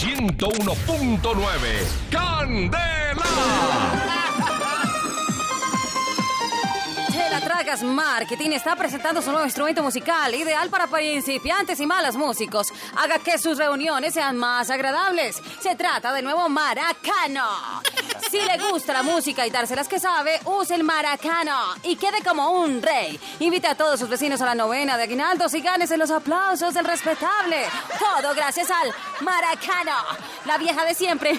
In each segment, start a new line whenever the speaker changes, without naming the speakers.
101.9. ¡Candela!
Tragas Marketing está presentando su nuevo instrumento musical, ideal para principiantes y malos músicos. Haga que sus reuniones sean más agradables. Se trata del nuevo Maracano. Si le gusta la música y dárselas que sabe, use el Maracano y quede como un rey. Invite a todos sus vecinos a la novena de aguinaldos y gánese los aplausos del respetable. Todo gracias al Maracano, la vieja de siempre.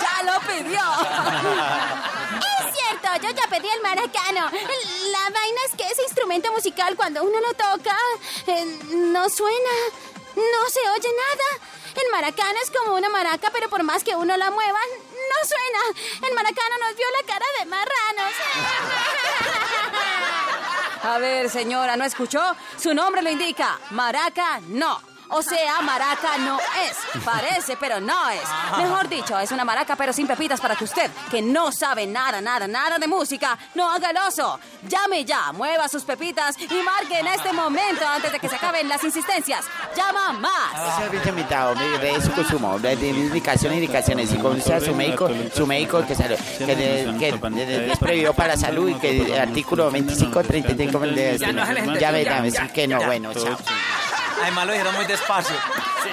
¡Ya lo pidió!
Es cierto, yo ya pedí el maracano. La vaina es que ese instrumento musical cuando uno lo toca eh, no suena, no se oye nada. El maracano es como una maraca, pero por más que uno la mueva, no suena. El maracano nos vio la cara de marranos.
A ver, señora, ¿no escuchó? Su nombre lo indica. Maraca, no. O sea, maraca no es. Parece, pero no es. Mejor dicho, es una maraca, pero sin pepitas para que usted, que no sabe nada, nada, nada de música, no haga el oso. Llame ya, mueva sus pepitas y marque en este momento antes de que se acaben las insistencias. Llama más.
Servicio invitado, de su consumo, de indicaciones, indicaciones. Y con su médico, su médico que, sale, que, de, que es prohibido para la salud y que el artículo 25, 33, ya, no, ya verán, que no, bueno, chao.
Además lo dijeron muy despacio. Sí.